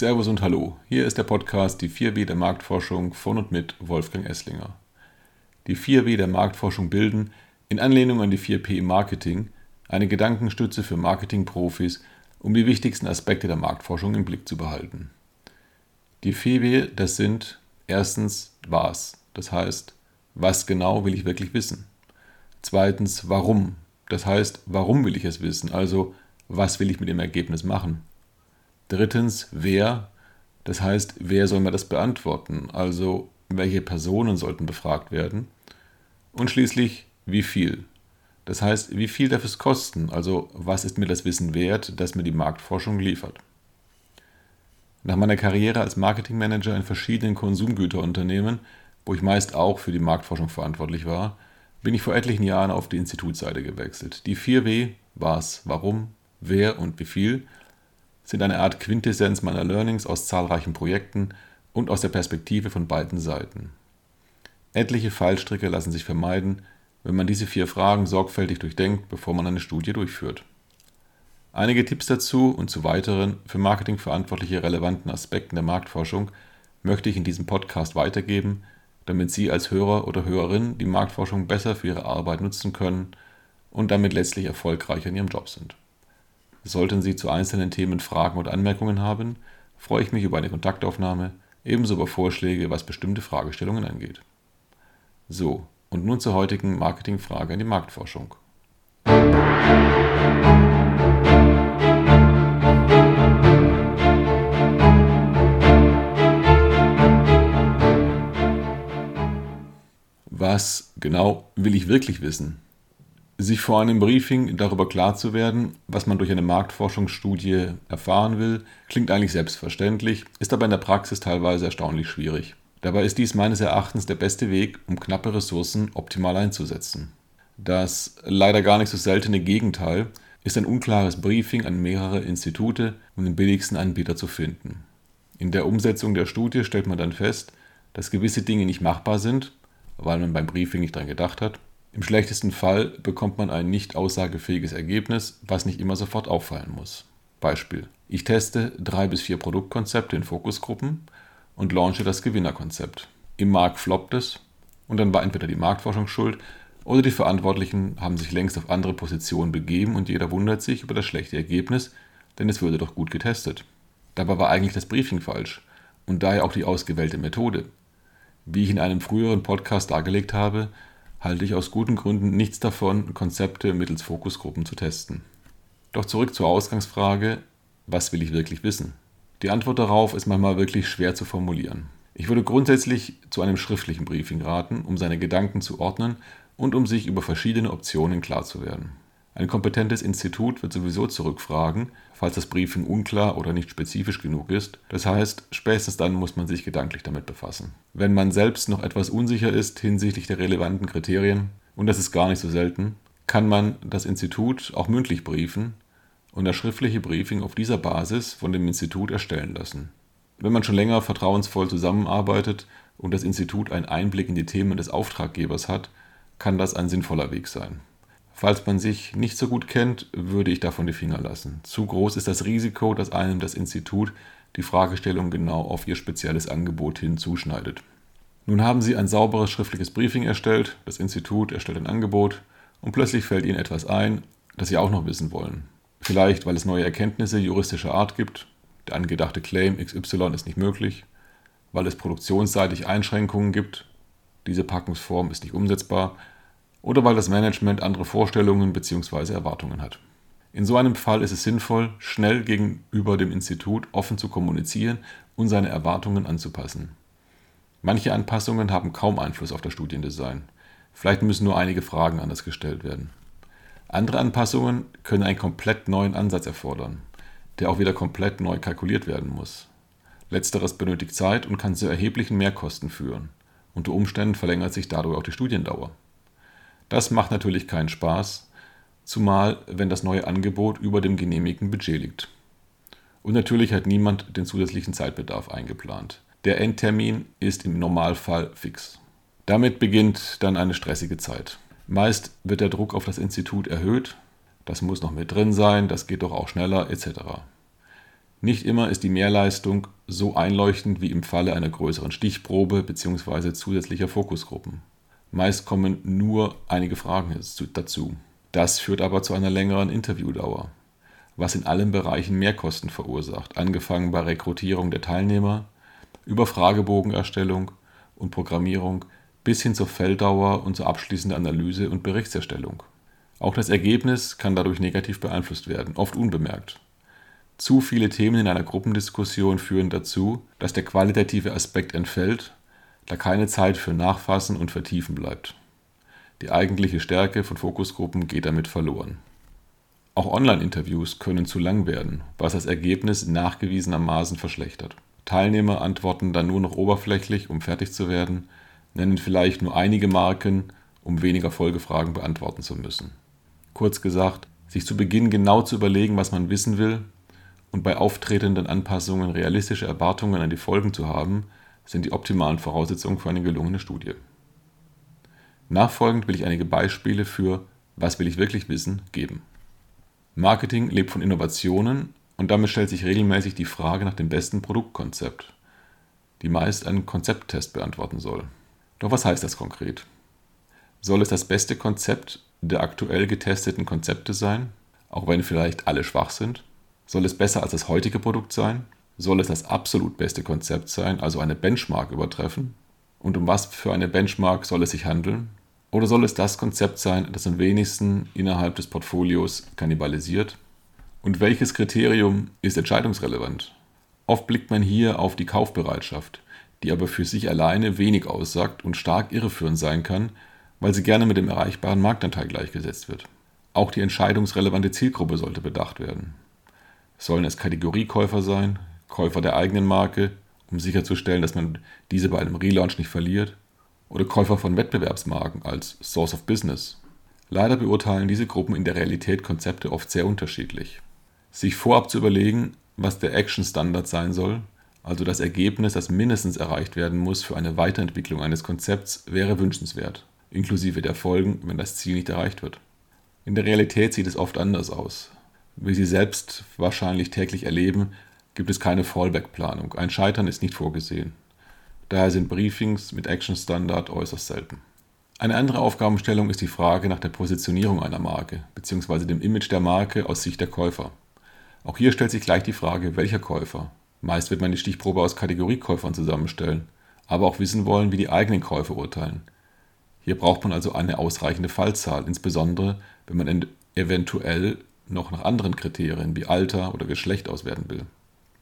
Servus und Hallo. Hier ist der Podcast Die 4W der Marktforschung von und mit Wolfgang Esslinger. Die 4W der Marktforschung bilden, in Anlehnung an die 4P im Marketing, eine Gedankenstütze für Marketingprofis, um die wichtigsten Aspekte der Marktforschung im Blick zu behalten. Die 4W, das sind erstens was, das heißt, was genau will ich wirklich wissen? Zweitens, warum, das heißt, warum will ich es wissen, also was will ich mit dem Ergebnis machen? Drittens, wer, das heißt, wer soll mir das beantworten, also welche Personen sollten befragt werden? Und schließlich, wie viel, das heißt, wie viel darf es kosten, also was ist mir das Wissen wert, das mir die Marktforschung liefert? Nach meiner Karriere als Marketingmanager in verschiedenen Konsumgüterunternehmen, wo ich meist auch für die Marktforschung verantwortlich war, bin ich vor etlichen Jahren auf die Institutsseite gewechselt. Die 4W, was, warum, wer und wie viel, sind eine Art Quintessenz meiner Learnings aus zahlreichen Projekten und aus der Perspektive von beiden Seiten. Etliche Fallstricke lassen sich vermeiden, wenn man diese vier Fragen sorgfältig durchdenkt, bevor man eine Studie durchführt. Einige Tipps dazu und zu weiteren für Marketingverantwortliche relevanten Aspekten der Marktforschung möchte ich in diesem Podcast weitergeben, damit Sie als Hörer oder Hörerin die Marktforschung besser für Ihre Arbeit nutzen können und damit letztlich erfolgreicher in Ihrem Job sind. Sollten Sie zu einzelnen Themen Fragen oder Anmerkungen haben, freue ich mich über eine Kontaktaufnahme, ebenso über Vorschläge, was bestimmte Fragestellungen angeht. So, und nun zur heutigen Marketingfrage an die Marktforschung. Was genau will ich wirklich wissen? Sich vor einem Briefing darüber klar zu werden, was man durch eine Marktforschungsstudie erfahren will, klingt eigentlich selbstverständlich, ist aber in der Praxis teilweise erstaunlich schwierig. Dabei ist dies meines Erachtens der beste Weg, um knappe Ressourcen optimal einzusetzen. Das leider gar nicht so seltene Gegenteil ist ein unklares Briefing an mehrere Institute, um den billigsten Anbieter zu finden. In der Umsetzung der Studie stellt man dann fest, dass gewisse Dinge nicht machbar sind, weil man beim Briefing nicht daran gedacht hat, im schlechtesten Fall bekommt man ein nicht aussagefähiges Ergebnis, was nicht immer sofort auffallen muss. Beispiel. Ich teste drei bis vier Produktkonzepte in Fokusgruppen und launche das Gewinnerkonzept. Im Markt floppt es und dann war entweder die Marktforschung schuld oder die Verantwortlichen haben sich längst auf andere Positionen begeben und jeder wundert sich über das schlechte Ergebnis, denn es würde doch gut getestet. Dabei war eigentlich das Briefing falsch und daher auch die ausgewählte Methode. Wie ich in einem früheren Podcast dargelegt habe, halte ich aus guten Gründen nichts davon, Konzepte mittels Fokusgruppen zu testen. Doch zurück zur Ausgangsfrage, was will ich wirklich wissen? Die Antwort darauf ist manchmal wirklich schwer zu formulieren. Ich würde grundsätzlich zu einem schriftlichen Briefing raten, um seine Gedanken zu ordnen und um sich über verschiedene Optionen klar zu werden. Ein kompetentes Institut wird sowieso zurückfragen, falls das Briefing unklar oder nicht spezifisch genug ist. Das heißt, spätestens dann muss man sich gedanklich damit befassen. Wenn man selbst noch etwas unsicher ist hinsichtlich der relevanten Kriterien, und das ist gar nicht so selten, kann man das Institut auch mündlich briefen und das schriftliche Briefing auf dieser Basis von dem Institut erstellen lassen. Wenn man schon länger vertrauensvoll zusammenarbeitet und das Institut einen Einblick in die Themen des Auftraggebers hat, kann das ein sinnvoller Weg sein. Falls man sich nicht so gut kennt, würde ich davon die Finger lassen. Zu groß ist das Risiko, dass einem das Institut die Fragestellung genau auf ihr spezielles Angebot hin zuschneidet. Nun haben Sie ein sauberes schriftliches Briefing erstellt, das Institut erstellt ein Angebot und plötzlich fällt Ihnen etwas ein, das Sie auch noch wissen wollen. Vielleicht, weil es neue Erkenntnisse juristischer Art gibt, der angedachte Claim XY ist nicht möglich, weil es produktionsseitig Einschränkungen gibt, diese Packungsform ist nicht umsetzbar oder weil das Management andere Vorstellungen bzw. Erwartungen hat. In so einem Fall ist es sinnvoll, schnell gegenüber dem Institut offen zu kommunizieren und seine Erwartungen anzupassen. Manche Anpassungen haben kaum Einfluss auf das Studiendesign. Vielleicht müssen nur einige Fragen anders gestellt werden. Andere Anpassungen können einen komplett neuen Ansatz erfordern, der auch wieder komplett neu kalkuliert werden muss. Letzteres benötigt Zeit und kann zu erheblichen Mehrkosten führen. Unter Umständen verlängert sich dadurch auch die Studiendauer. Das macht natürlich keinen Spaß, zumal wenn das neue Angebot über dem genehmigten Budget liegt. Und natürlich hat niemand den zusätzlichen Zeitbedarf eingeplant. Der Endtermin ist im Normalfall fix. Damit beginnt dann eine stressige Zeit. Meist wird der Druck auf das Institut erhöht, das muss noch mit drin sein, das geht doch auch schneller etc. Nicht immer ist die Mehrleistung so einleuchtend wie im Falle einer größeren Stichprobe bzw. zusätzlicher Fokusgruppen. Meist kommen nur einige Fragen dazu. Das führt aber zu einer längeren Interviewdauer, was in allen Bereichen Mehrkosten verursacht, angefangen bei Rekrutierung der Teilnehmer, über Fragebogenerstellung und Programmierung bis hin zur Felldauer und zur abschließenden Analyse und Berichtserstellung. Auch das Ergebnis kann dadurch negativ beeinflusst werden, oft unbemerkt. Zu viele Themen in einer Gruppendiskussion führen dazu, dass der qualitative Aspekt entfällt, da keine Zeit für Nachfassen und Vertiefen bleibt. Die eigentliche Stärke von Fokusgruppen geht damit verloren. Auch Online-Interviews können zu lang werden, was das Ergebnis nachgewiesenermaßen verschlechtert. Teilnehmer antworten dann nur noch oberflächlich, um fertig zu werden, nennen vielleicht nur einige Marken, um weniger Folgefragen beantworten zu müssen. Kurz gesagt, sich zu Beginn genau zu überlegen, was man wissen will, und bei auftretenden Anpassungen realistische Erwartungen an die Folgen zu haben, sind die optimalen Voraussetzungen für eine gelungene Studie. Nachfolgend will ich einige Beispiele für Was will ich wirklich wissen geben. Marketing lebt von Innovationen und damit stellt sich regelmäßig die Frage nach dem besten Produktkonzept, die meist einen Konzepttest beantworten soll. Doch was heißt das konkret? Soll es das beste Konzept der aktuell getesteten Konzepte sein, auch wenn vielleicht alle schwach sind? Soll es besser als das heutige Produkt sein? Soll es das absolut beste Konzept sein, also eine Benchmark übertreffen? Und um was für eine Benchmark soll es sich handeln? Oder soll es das Konzept sein, das am wenigsten innerhalb des Portfolios kannibalisiert? Und welches Kriterium ist entscheidungsrelevant? Oft blickt man hier auf die Kaufbereitschaft, die aber für sich alleine wenig aussagt und stark irreführend sein kann, weil sie gerne mit dem erreichbaren Marktanteil gleichgesetzt wird. Auch die entscheidungsrelevante Zielgruppe sollte bedacht werden. Sollen es Kategoriekäufer sein, Käufer der eigenen Marke, um sicherzustellen, dass man diese bei einem Relaunch nicht verliert, oder Käufer von Wettbewerbsmarken als Source of Business. Leider beurteilen diese Gruppen in der Realität Konzepte oft sehr unterschiedlich. Sich vorab zu überlegen, was der Action-Standard sein soll, also das Ergebnis, das mindestens erreicht werden muss für eine Weiterentwicklung eines Konzepts, wäre wünschenswert, inklusive der Folgen, wenn das Ziel nicht erreicht wird. In der Realität sieht es oft anders aus. Wie Sie selbst wahrscheinlich täglich erleben, gibt es keine Fallback-Planung. Ein Scheitern ist nicht vorgesehen. Daher sind Briefings mit Action Standard äußerst selten. Eine andere Aufgabenstellung ist die Frage nach der Positionierung einer Marke bzw. dem Image der Marke aus Sicht der Käufer. Auch hier stellt sich gleich die Frage, welcher Käufer. Meist wird man die Stichprobe aus Kategoriekäufern zusammenstellen, aber auch wissen wollen, wie die eigenen Käufer urteilen. Hier braucht man also eine ausreichende Fallzahl, insbesondere wenn man eventuell noch nach anderen Kriterien wie Alter oder Geschlecht auswerten will.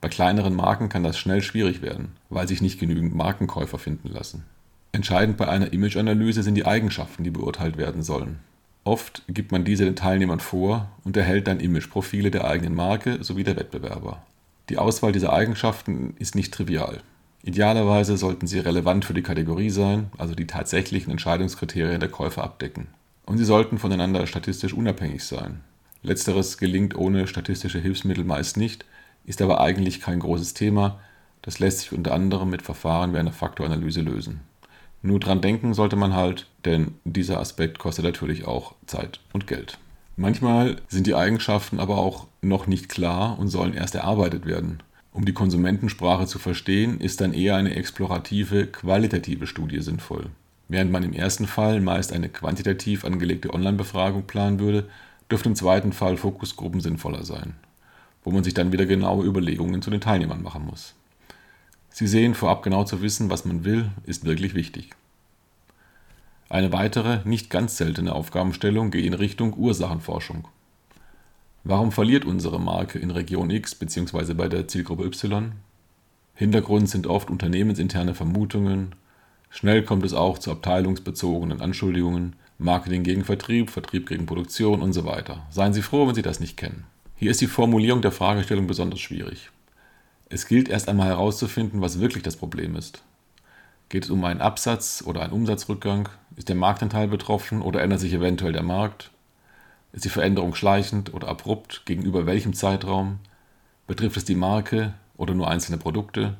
Bei kleineren Marken kann das schnell schwierig werden, weil sich nicht genügend Markenkäufer finden lassen. Entscheidend bei einer Imageanalyse sind die Eigenschaften, die beurteilt werden sollen. Oft gibt man diese den Teilnehmern vor und erhält dann Imageprofile der eigenen Marke sowie der Wettbewerber. Die Auswahl dieser Eigenschaften ist nicht trivial. Idealerweise sollten sie relevant für die Kategorie sein, also die tatsächlichen Entscheidungskriterien der Käufer abdecken. Und sie sollten voneinander statistisch unabhängig sein, Letzteres gelingt ohne statistische Hilfsmittel meist nicht, ist aber eigentlich kein großes Thema, das lässt sich unter anderem mit Verfahren wie einer Faktoranalyse lösen. Nur dran denken sollte man halt, denn dieser Aspekt kostet natürlich auch Zeit und Geld. Manchmal sind die Eigenschaften aber auch noch nicht klar und sollen erst erarbeitet werden. Um die Konsumentensprache zu verstehen, ist dann eher eine explorative, qualitative Studie sinnvoll. Während man im ersten Fall meist eine quantitativ angelegte Online-Befragung planen würde, dürfte im zweiten Fall Fokusgruppen sinnvoller sein, wo man sich dann wieder genaue Überlegungen zu den Teilnehmern machen muss. Sie sehen, vorab genau zu wissen, was man will, ist wirklich wichtig. Eine weitere, nicht ganz seltene Aufgabenstellung geht in Richtung Ursachenforschung. Warum verliert unsere Marke in Region X bzw. bei der Zielgruppe Y? Hintergrund sind oft unternehmensinterne Vermutungen. Schnell kommt es auch zu abteilungsbezogenen Anschuldigungen, Marketing gegen Vertrieb, Vertrieb gegen Produktion und so weiter. Seien Sie froh, wenn Sie das nicht kennen. Hier ist die Formulierung der Fragestellung besonders schwierig. Es gilt erst einmal herauszufinden, was wirklich das Problem ist. Geht es um einen Absatz oder einen Umsatzrückgang? Ist der Marktanteil betroffen oder ändert sich eventuell der Markt? Ist die Veränderung schleichend oder abrupt? Gegenüber welchem Zeitraum? Betrifft es die Marke oder nur einzelne Produkte?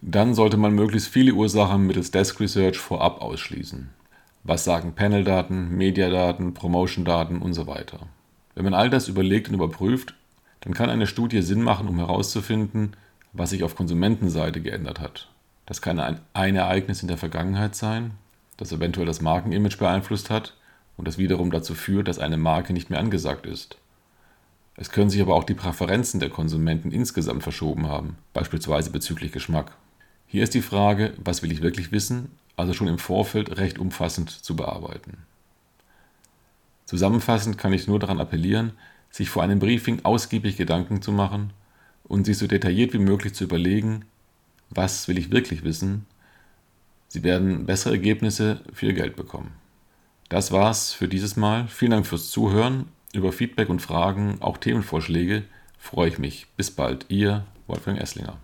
Dann sollte man möglichst viele Ursachen mittels Desk Research vorab ausschließen. Was sagen Paneldaten, Mediadaten, Promotion-Daten und so weiter. Wenn man all das überlegt und überprüft, dann kann eine Studie Sinn machen, um herauszufinden, was sich auf Konsumentenseite geändert hat. Das kann ein, ein Ereignis in der Vergangenheit sein, das eventuell das Markenimage beeinflusst hat und das wiederum dazu führt, dass eine Marke nicht mehr angesagt ist. Es können sich aber auch die Präferenzen der Konsumenten insgesamt verschoben haben, beispielsweise bezüglich Geschmack. Hier ist die Frage, was will ich wirklich wissen, also schon im Vorfeld recht umfassend zu bearbeiten. Zusammenfassend kann ich nur daran appellieren, sich vor einem Briefing ausgiebig Gedanken zu machen und sich so detailliert wie möglich zu überlegen, was will ich wirklich wissen. Sie werden bessere Ergebnisse für Ihr Geld bekommen. Das war's für dieses Mal. Vielen Dank fürs Zuhören. Über Feedback und Fragen, auch Themenvorschläge, freue ich mich. Bis bald, Ihr Wolfgang Esslinger.